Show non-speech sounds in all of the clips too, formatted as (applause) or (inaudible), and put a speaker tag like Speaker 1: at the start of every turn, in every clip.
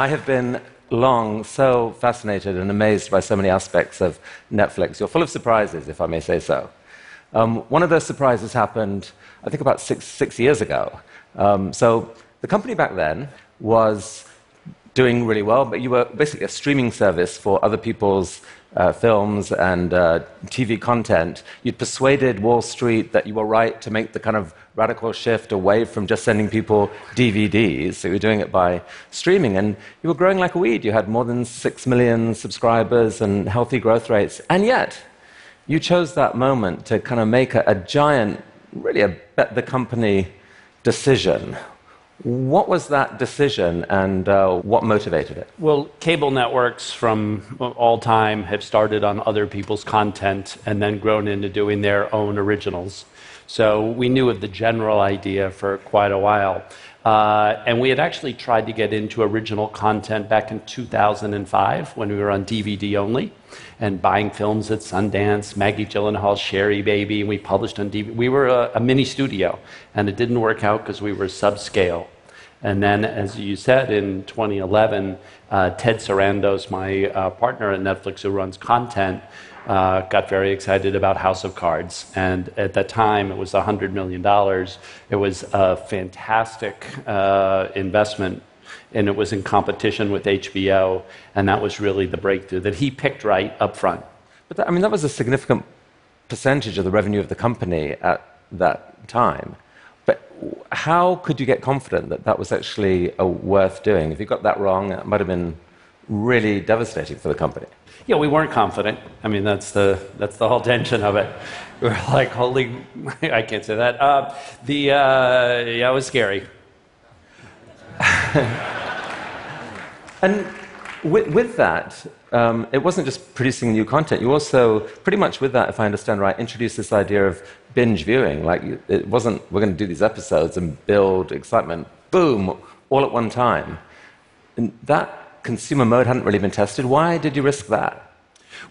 Speaker 1: I have been long so fascinated and amazed by so many aspects of Netflix. You're full of surprises, if I may say so. Um, one of those surprises happened, I think, about six, six years ago. Um, so the company back then was doing really well, but you were basically a streaming service for other people's uh, films and uh, TV content. You'd persuaded Wall Street that you were right to make the kind of radical shift away from just sending people DVDs. So you were doing it by streaming, and you were growing like a weed. You had more than six million subscribers and healthy growth rates, and yet you chose that moment to kind of make a, a giant, really a bet the company decision. What was that decision and uh, what motivated it?
Speaker 2: Well, cable networks from all time have started on other people's content and then grown into doing their own originals. So we knew of the general idea for quite a while. Uh, and we had actually tried to get into original content back in 2005 when we were on DVD only and buying films at Sundance, Maggie Gyllenhaal, Sherry Baby, and we published on DVD. We were a, a mini studio, and it didn't work out because we were subscale. And then, as you said, in 2011, uh, Ted Sarandos, my uh, partner at Netflix who runs content, uh, got very excited about House of Cards. And at that time, it was $100 million. It was a fantastic uh, investment and it was in competition with HBO, and that was really the breakthrough that he picked right up front.
Speaker 1: But that, I mean, that was a significant percentage of the revenue of the company at that time. How could you get confident that that was actually uh, worth doing? If you got that wrong, it might have been really devastating for the company.
Speaker 2: Yeah, we weren't confident. I mean, that's the that's the whole tension of it. (laughs) We're like, holy, (laughs) I can't say that. Uh, the uh, yeah, it was scary. (laughs)
Speaker 1: and with, with that, um, it wasn't just producing new content. You also, pretty much with that, if I understand right, introduced this idea of binge viewing. Like, it wasn't, we're going to do these episodes and build excitement, boom, all at one time. And that consumer mode hadn't really been tested. Why did you risk that?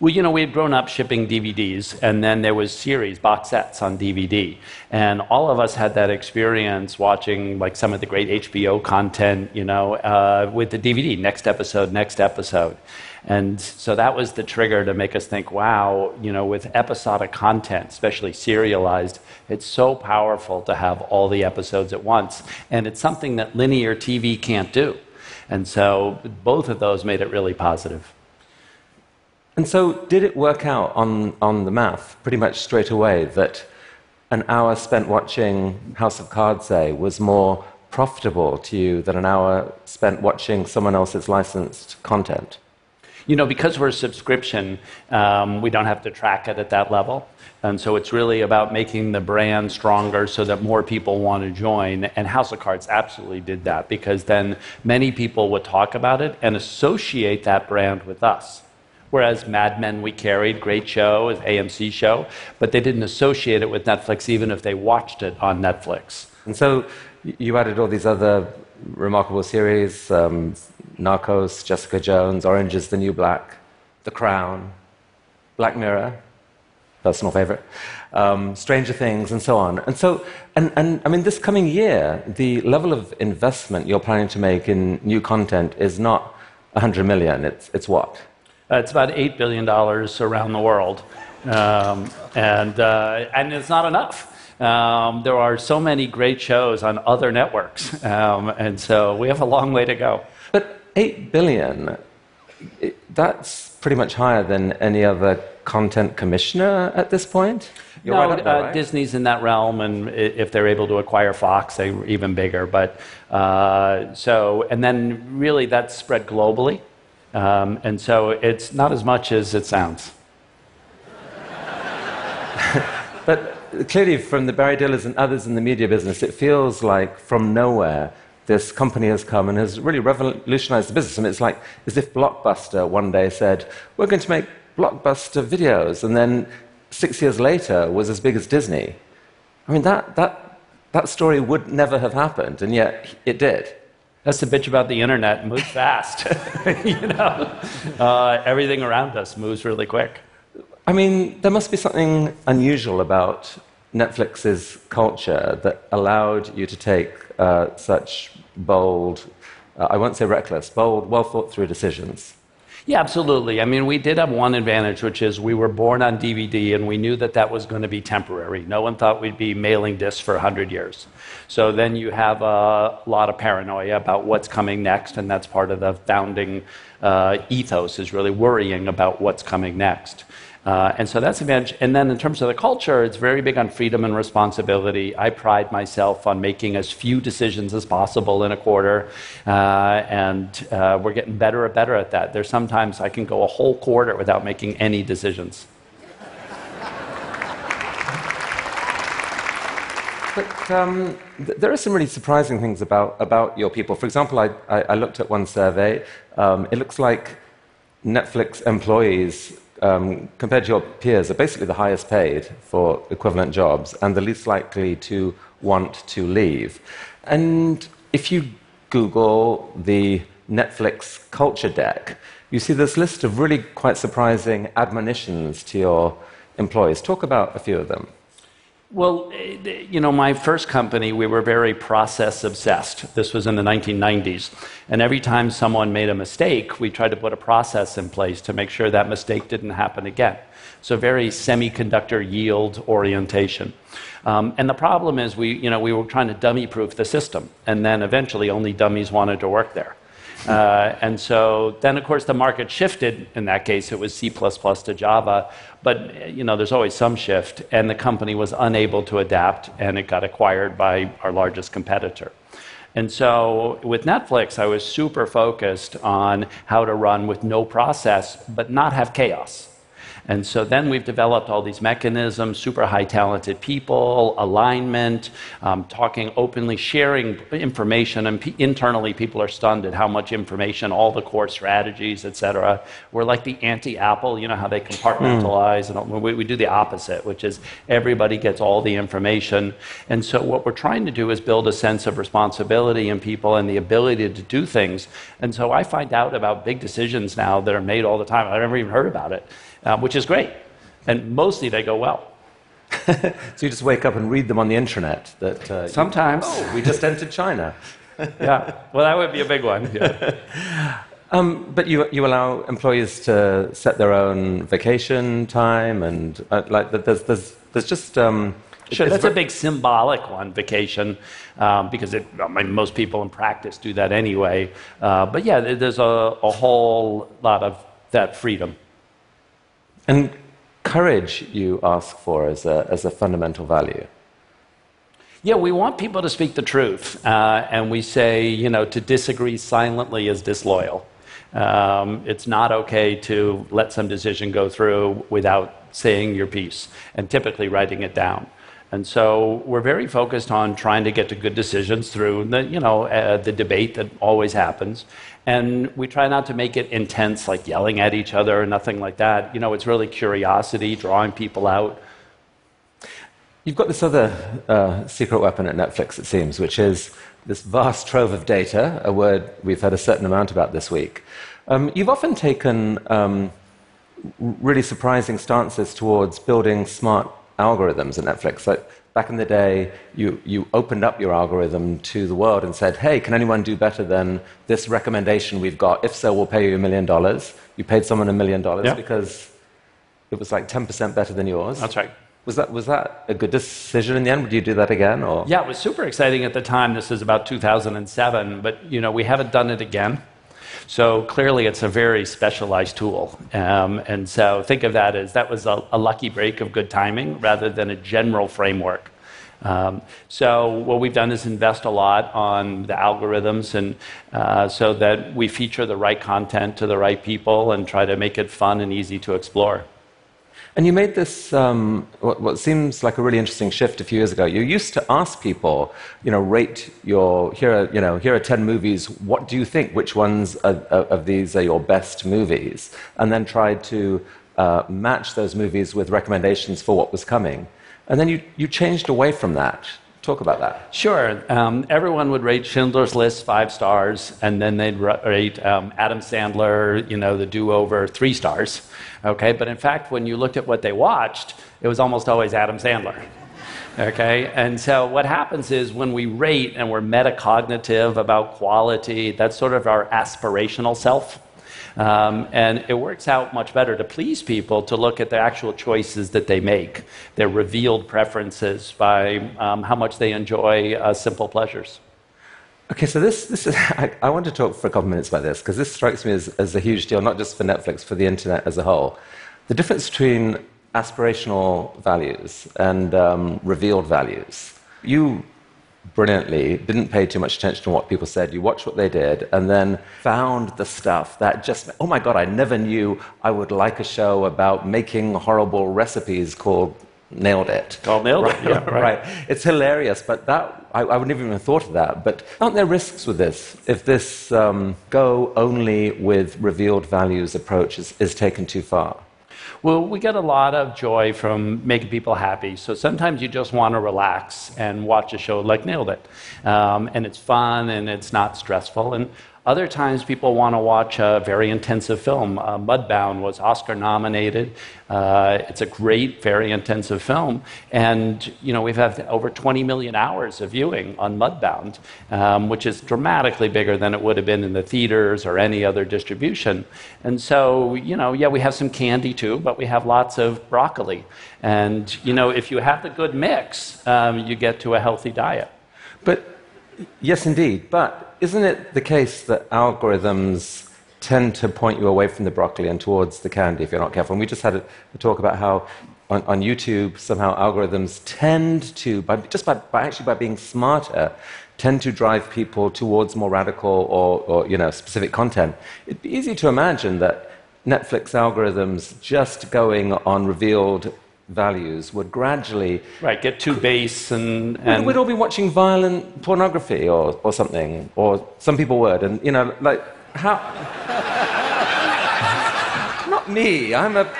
Speaker 2: Well, you know, we had grown up shipping DVDs, and then there was series, box sets on DVD. And all of us had that experience watching like some of the great HBO content, you know, uh, with the DVD, next episode, next episode. And so that was the trigger to make us think, wow, you know, with episodic content, especially serialized, it's so powerful to have all the episodes at once. And it's something that linear TV can't do. And so both of those made it really positive.
Speaker 1: And so, did it work out on, on the math pretty much straight away that an hour spent watching House of Cards, say, was more profitable to you than an hour spent watching someone else's licensed content?
Speaker 2: You know, because we're a subscription, um, we don't have to track it at that level. And so it's really about making the brand stronger so that more people want to join. And House of Cards absolutely did that because then many people would talk about it and associate that brand with us. Whereas Mad Men we carried, great show, AMC show, but they didn't associate it with Netflix even if they watched it on Netflix.
Speaker 1: And so you added all these other remarkable series um, Narcos, Jessica Jones, Orange is the New Black, The Crown, Black Mirror, personal favorite, um, Stranger Things, and so on. And so, and, and I mean, this coming year, the level of investment you're planning to make in new content is not 100 million, it's, it's what?
Speaker 2: Uh, it's about $8 billion around the world. Um, and, uh, and it's not enough. Um, there are so many great shows on other networks. Um, and so we have a long way to go.
Speaker 1: But 8 billion, that's pretty much higher than any other content commissioner at this point?
Speaker 2: You're no, right there, uh, right? Disney's in that realm, and if they're able to acquire Fox, they're even bigger. But uh, so, and then really that's spread globally. Um, and so it's not as much as it sounds. (laughs)
Speaker 1: but clearly, from the Barry Dillers and others in the media business, it feels like from nowhere this company has come and has really revolutionized the business. I mean, it's like as if Blockbuster one day said, We're going to make blockbuster videos, and then six years later was as big as Disney. I mean, that, that, that story would never have happened, and yet it did.
Speaker 2: That's the bitch about the internet. It moves fast. (laughs) you know, uh, everything around us moves really quick.
Speaker 1: I mean, there must be something unusual about Netflix's culture that allowed you to take uh, such bold uh, I won't say reckless, bold, well thought through decisions.
Speaker 2: Yeah, absolutely. I mean, we did have one advantage, which is we were born on DVD and we knew that that was going to be temporary. No one thought we'd be mailing discs for 100 years. So then you have a lot of paranoia about what's coming next, and that's part of the founding uh, ethos is really worrying about what's coming next. Uh, and so that's advantage. And then in terms of the culture, it's very big on freedom and responsibility. I pride myself on making as few decisions as possible in a quarter, uh, and uh, we're getting better and better at that. There's sometimes I can go a whole quarter without making any decisions.
Speaker 1: But um, th- there are some really surprising things about, about your people. For example, I, I, I looked at one survey. Um, it looks like Netflix employees um, compared to your peers, are basically the highest paid for equivalent jobs and the least likely to want to leave. And if you Google the Netflix culture deck, you see this list of really quite surprising admonitions to your employees. Talk about a few of them.
Speaker 2: Well, eh, you know, my first company, we were very process obsessed. This was in the 1990s. And every time someone made a mistake, we tried to put a process in place to make sure that mistake didn't happen again. So, very semiconductor yield orientation. Um, and the problem is, we, you know, we were trying to dummy proof the system. And then eventually, only dummies wanted to work there. Uh, and so then, of course, the market shifted. In that case, it was C++ to Java. But you know, there's always some shift, and the company was unable to adapt, and it got acquired by our largest competitor. And so with Netflix, I was super focused on how to run with no process, but not have chaos. And so then we've developed all these mechanisms, super high talented people, alignment, um, talking openly, sharing information. And p- internally, people are stunned at how much information, all the core strategies, et cetera. We're like the anti Apple, you know, how they compartmentalize. Mm. And we, we do the opposite, which is everybody gets all the information. And so what we're trying to do is build a sense of responsibility in people and the ability to do things. And so I find out about big decisions now that are made all the time. I've never even heard about it um, which is great. And mostly they go well. (laughs)
Speaker 1: so you just wake up and read them on the internet that
Speaker 2: uh, sometimes
Speaker 1: you, oh, we just entered China. (laughs)
Speaker 2: yeah, well, that would be a big one. Yeah. (laughs)
Speaker 1: Um, but you, you allow employees to set their own vacation time, and uh, like there's, there's, there's just. Um,
Speaker 2: Sure, that's a big symbolic one, vacation, um, because it, I mean, most people in practice do that anyway. Uh, but yeah, there's a, a whole lot of that freedom.
Speaker 1: And courage you ask for as a, as a fundamental value.
Speaker 2: Yeah, we want people to speak the truth. Uh, and we say, you know, to disagree silently is disloyal. Um, it's not okay to let some decision go through without saying your piece and typically writing it down. And so we're very focused on trying to get to good decisions through the, you know, uh, the debate that always happens. And we try not to make it intense, like yelling at each other or nothing like that. You know, it's really curiosity, drawing people out.
Speaker 1: You've got this other uh, secret weapon at Netflix, it seems, which is this vast trove of data, a word we've had a certain amount about this week. Um, you've often taken um, really surprising stances towards building smart algorithms at Netflix. Like back in the day, you, you opened up your algorithm to the world and said, hey, can anyone do better than this recommendation we've got? If so, we'll pay you a million dollars. You paid someone a million dollars because it was like 10% better than yours.
Speaker 2: That's right.
Speaker 1: Was that, was that a good decision in the end? Would you do that again? Or?
Speaker 2: Yeah, it was super exciting at the time. This is about 2007, but you know, we haven't done it again. So clearly, it's a very specialized tool. Um, and so think of that as that was a, a, lucky break of good timing rather than a general framework. Um, so what we've done is invest a lot on the algorithms, and uh, so that we feature the right content to the right people and try to make it fun and easy to explore.
Speaker 1: And you made this, um, what, what, seems like a really interesting shift a few years ago. You used to ask people, you know, rate your, here are, you know, here are 10 movies, what do you think? Which ones are, of these are your best movies? And then tried to uh, match those movies with recommendations for what was coming. And then you, you changed away from that Talk about that.
Speaker 2: Sure. Um, everyone would rate Schindler's List five stars, and then they'd rate um, Adam Sandler, you know, the do-over three stars. Okay, but in fact, when you looked at what they watched, it was almost always Adam Sandler. Okay, and so what happens is when we rate and we're metacognitive about quality, that's sort of our aspirational self. Um, and it works out much better to please people to look at the actual choices that they make, their revealed preferences by um, how much they enjoy uh, simple pleasures.
Speaker 1: Okay, so this, this is, (laughs) I, I, want to talk for a couple minutes about this because this strikes me as, as a huge deal, not just for Netflix, for the internet as a whole. The difference between aspirational values and um, revealed values. You brilliantly didn't pay too much attention to what people said. You watched what they did and then found the stuff that just, oh my God, I never knew I would like a show about making horrible recipes called nailed it.
Speaker 2: Called nailed
Speaker 1: right,
Speaker 2: it. Yeah, (laughs) right.
Speaker 1: right. It's hilarious, but that I, I wouldn't even have thought of that. But aren't there risks with this? If this um, go only with revealed values approach is, is taken too far?
Speaker 2: Well, we get a lot of joy from making people happy. So sometimes you just want to relax and watch a show like Nailed It. Um, and it's fun and it's not stressful. And other times, people want to watch a very intensive film. Uh, Mudbound was Oscar nominated. Uh, it's a great, very intensive film, and you know we've had over 20 million hours of viewing on Mudbound, um, which is dramatically bigger than it would have been in the theaters or any other distribution. And so, you know, yeah, we have some candy too, but we have lots of broccoli. And you know, if you have the good mix, um, you get to a healthy diet.
Speaker 1: But yes, indeed, but isn't it the case that algorithms tend to point you away from the broccoli and towards the candy if you're not careful? And we just had a, talk about how on, on, YouTube somehow algorithms tend to, by, just by, by, actually by being smarter, tend to drive people towards more radical or, or you know specific content. It'd be easy to imagine that Netflix algorithms just going on revealed values would gradually
Speaker 2: right get too base and, and...
Speaker 1: We'd, we'd, all be watching violent pornography or, or something or some people would and you know like how (laughs) not me i'm a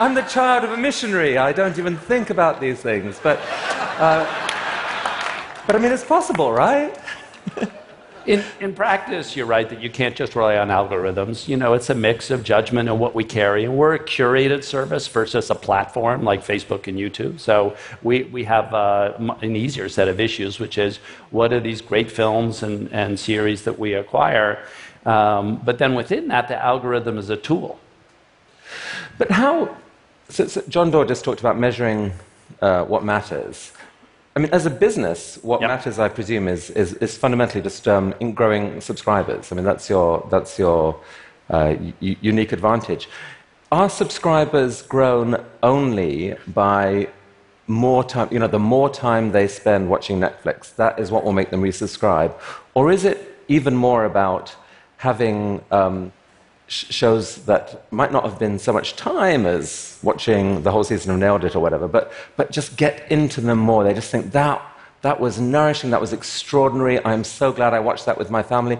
Speaker 1: i'm the child of a missionary i don't even think about these things but uh, but i mean it's possible right
Speaker 2: in, in practice, you're right that you can't just rely on algorithms. You know, it's a mix of judgment and what we carry. And we're a curated service versus a platform like Facebook and YouTube. So we, we have uh, an easier set of issues, which is what are these great films and, and series that we acquire? Um, but then within that, the algorithm is a tool.
Speaker 1: But how? So, so John Doerr just talked about measuring uh, what matters. I mean, as a business, what yep. matters, I presume, is, is, is fundamentally just um, in growing subscribers. I mean, that's your, that's your uh, unique advantage. Are subscribers grown only by more time, you know, the more time they spend watching Netflix, that is what will make them resubscribe? Or is it even more about having um, shows that might not have been so much time as watching the whole season of Nailed It or whatever, but, but just get into them more. They just think that, that was nourishing, that was extraordinary. I'm so glad I watched that with my family.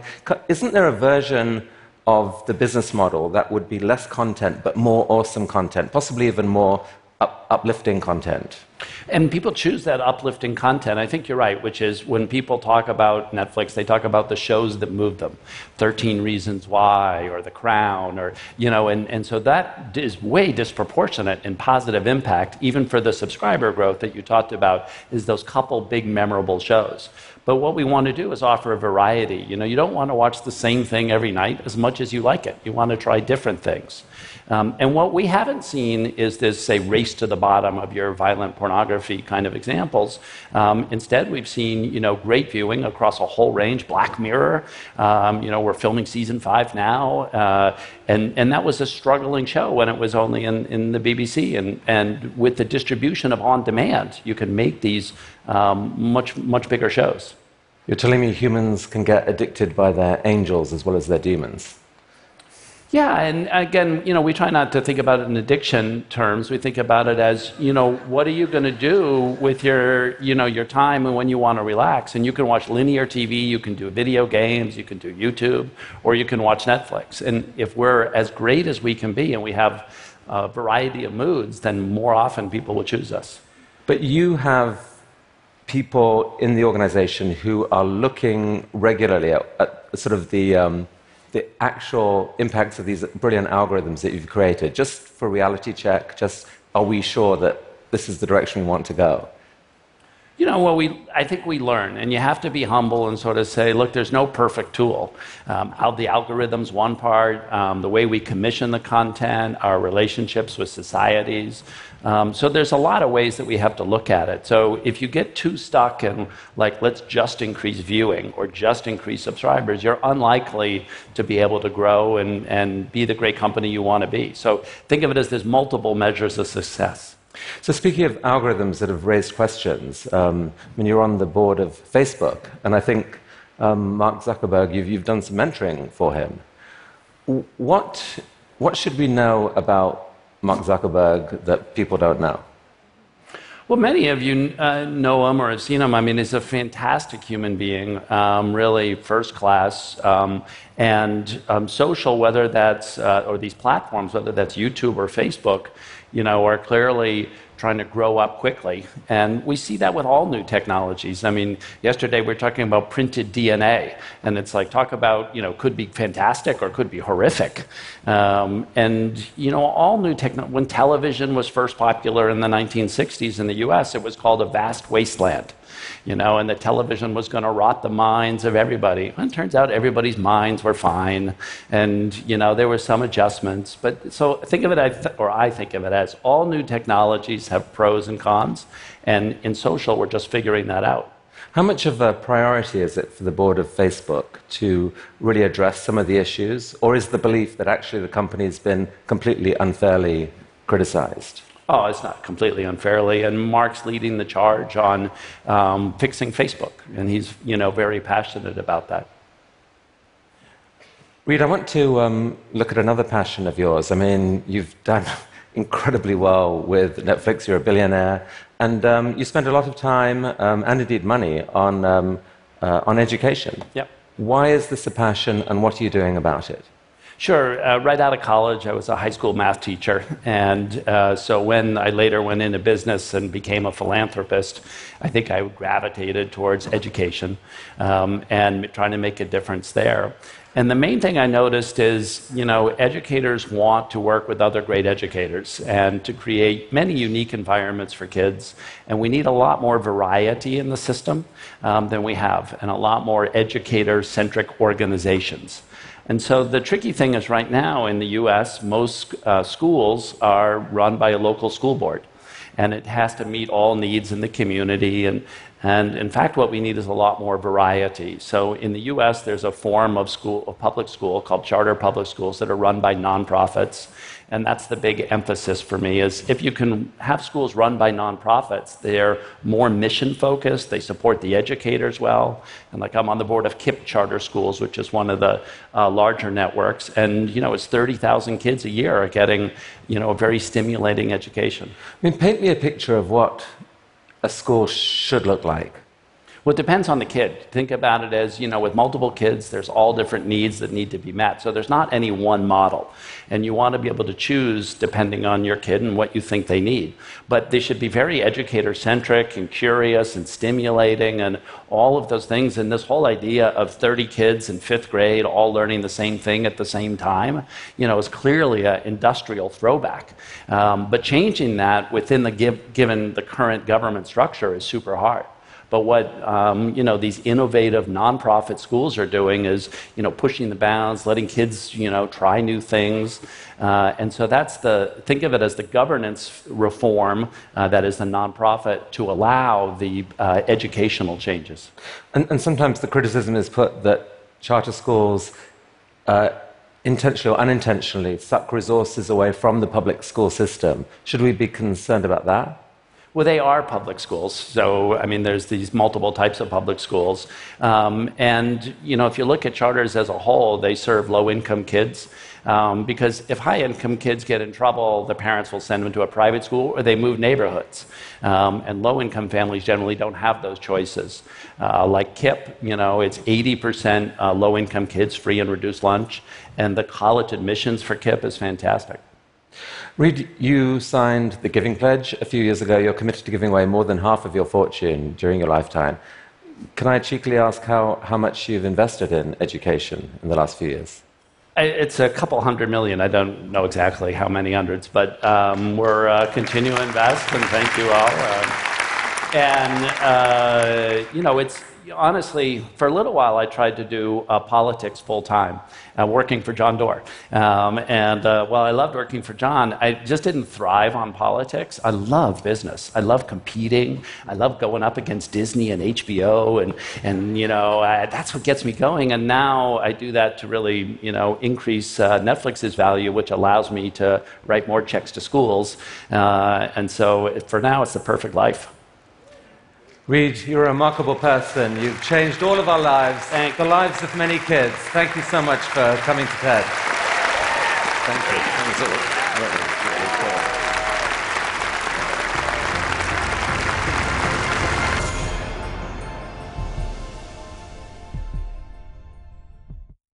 Speaker 1: Isn't there a version of the business model that would be less content but more awesome content, possibly even more up, uplifting content?
Speaker 2: And people choose that uplifting content. I think you're right, which is when people talk about Netflix, they talk about the shows that move them 13 Reasons Why or The Crown, or, you know, and, and so that is way disproportionate in positive impact, even for the subscriber growth that you talked about, is those couple big memorable shows. But what we want to do is offer a variety. You know, you don't want to watch the same thing every night as much as you like it. You want to try different things. Um, and what we haven't seen is this, say, race to the bottom of your violent pornography kind of examples. Um, instead, we've seen, you know, great viewing across a whole range. Black Mirror, um, you know, we're filming season five now, uh, and, and that was a struggling show when it was only in, in the BBC. And, and with the distribution of on demand, you can make these um, much, much bigger shows.
Speaker 1: You're telling me humans can get addicted by their angels as well as their demons?
Speaker 2: Yeah, and again, you know, we try not to think about it in addiction terms. We think about it as, you know, what are you going to do with your, you know, your time and when you want to relax? And you can watch linear TV, you can do video games, you can do YouTube, or you can watch Netflix. And if we're as great as we can be and we have a variety of moods, then more often people will choose us.
Speaker 1: But you have people in the organization who are looking regularly at, at sort of the um, the actual impacts of these brilliant algorithms that you've created, just for reality check, just are we sure that this is the direction we want to go?
Speaker 2: You know, well, we, I think we learn, and you have to be humble and sort of say, look, there's no perfect tool. Um, how the algorithms, one part, um, the way we commission the content, our relationships with societies. Um, so there's a lot of ways that we have to look at it. So if you get too stuck in, like, let's just increase viewing or just increase subscribers, you're unlikely to be able to grow and, and be the great company you want to be. So think of it as there's multiple measures of success.
Speaker 1: So, speaking of algorithms that have raised questions, um, I mean, you're on the board of Facebook, and I think um, Mark Zuckerberg, you've, you've done some mentoring for him. What, what should we know about Mark Zuckerberg that people don't know?
Speaker 2: Well, many of you uh, know him or have seen him. I mean, he's a fantastic human being, um, really first class. Um, and um, social, whether that's, uh, or these platforms, whether that's YouTube or Facebook, you know, are clearly trying to grow up quickly. And we see that with all new technologies. I mean, yesterday we were talking about printed DNA, and it's like, talk about, you know, could be fantastic or could be horrific. Um, and, you know, all new technology, when television was first popular in the 1960s in the US, it was called a vast wasteland you know, and the television was going to rot the minds of everybody. And it turns out everybody's minds were fine, and you know, there were some adjustments. But so think of it, or I think of it as all new technologies have pros and cons, and in social, we're just figuring that out.
Speaker 1: How much of a priority is it for the board of Facebook to really address some of the issues, or is the belief that actually the company has been completely unfairly criticized?
Speaker 2: Oh, it's not completely unfairly. And Mark's leading the charge on um, fixing Facebook, and he's you know very passionate about that.
Speaker 1: Reed, I want to um, look at another passion of yours. I mean, you've done (laughs) incredibly well with Netflix. You're a billionaire, and um, you spend a lot of time um, and indeed money on um, uh, on education.
Speaker 2: Yep.
Speaker 1: Why is this a passion, and what are you doing about it?
Speaker 2: Sure. Uh, right out of college, I was a high school math teacher. And uh, so when I later went into business and became a philanthropist, I think I gravitated towards education um, and trying to make a difference there. And the main thing I noticed is, you know, educators want to work with other great educators and to create many unique environments for kids. And we need a lot more variety in the system um, than we have, and a lot more educator centric organizations. And so the tricky thing is right now in the US, most uh, schools are run by a local school board. And it has to meet all needs in the community. And, and in fact, what we need is a lot more variety. So in the US, there's a form of, school, of public school called charter public schools that are run by nonprofits and that's the big emphasis for me is if you can have schools run by nonprofits they're more mission focused they support the educators well. And like i'm on the board of KIPP charter schools which is one of the uh, larger networks. And you know it's 30000 kids a year are getting you know a very stimulating education.
Speaker 1: I mean paint me a picture of what a school should look like
Speaker 2: well, it depends on the kid. Think about it as, you know, with multiple kids, there's all different needs that need to be met. So there's not any one model. And you want to be able to choose depending on your kid and what you think they need. But they should be very educator centric and curious and stimulating and all of those things. And this whole idea of 30 kids in fifth grade all learning the same thing at the same time, you know, is clearly an industrial throwback. Um, but changing that within the give, given the current government structure is super hard. But what um, you know these innovative nonprofit schools are doing is you know pushing the bounds, letting kids you know try new things, uh, and so that's the think of it as the governance reform uh, that is the nonprofit to allow the uh, educational changes.
Speaker 1: And, and, sometimes the criticism is put that charter schools. Uh, intentionally or unintentionally suck resources away from the public school system. Should we be concerned about that?
Speaker 2: Well, they are public schools. So, I mean, there's these multiple types of public schools. Um, and, you know, if you look at charters as a whole, they serve low income kids. Um, because if high income kids get in trouble, the parents will send them to a private school or they move neighborhoods. Um, and low income families generally don't have those choices. Uh, like KIPP, you know, it's 80% uh, low income kids, free and reduced lunch. And the college admissions for KIPP is fantastic.
Speaker 1: Reed, you signed the Giving Pledge a few years ago. You're committed to giving away more than half of your fortune during your lifetime. Can I cheekily ask how, how much you've invested in education in the last few years?
Speaker 2: It's a couple hundred million. I don't know exactly how many hundreds, but um, we're uh, continuing to invest, and thank you all. Uh, and uh, you know, it's honestly, for a little while, I tried to do uh, politics full time, uh, working for John Doerr. Um, and uh, while I loved working for John, I just didn't thrive on politics. I love business. I love competing. I love going up against Disney and HBO, and, and you know, that's what gets me going. And now I do that to really, you know, increase uh, Netflix's value, which allows me to write more checks to schools. Uh, and so for now, it's the perfect life.
Speaker 1: Reed, you're a remarkable person. You've changed all of our lives,
Speaker 2: Thank
Speaker 1: the lives of many kids. Thank you so much for coming to TED.
Speaker 3: Thank you.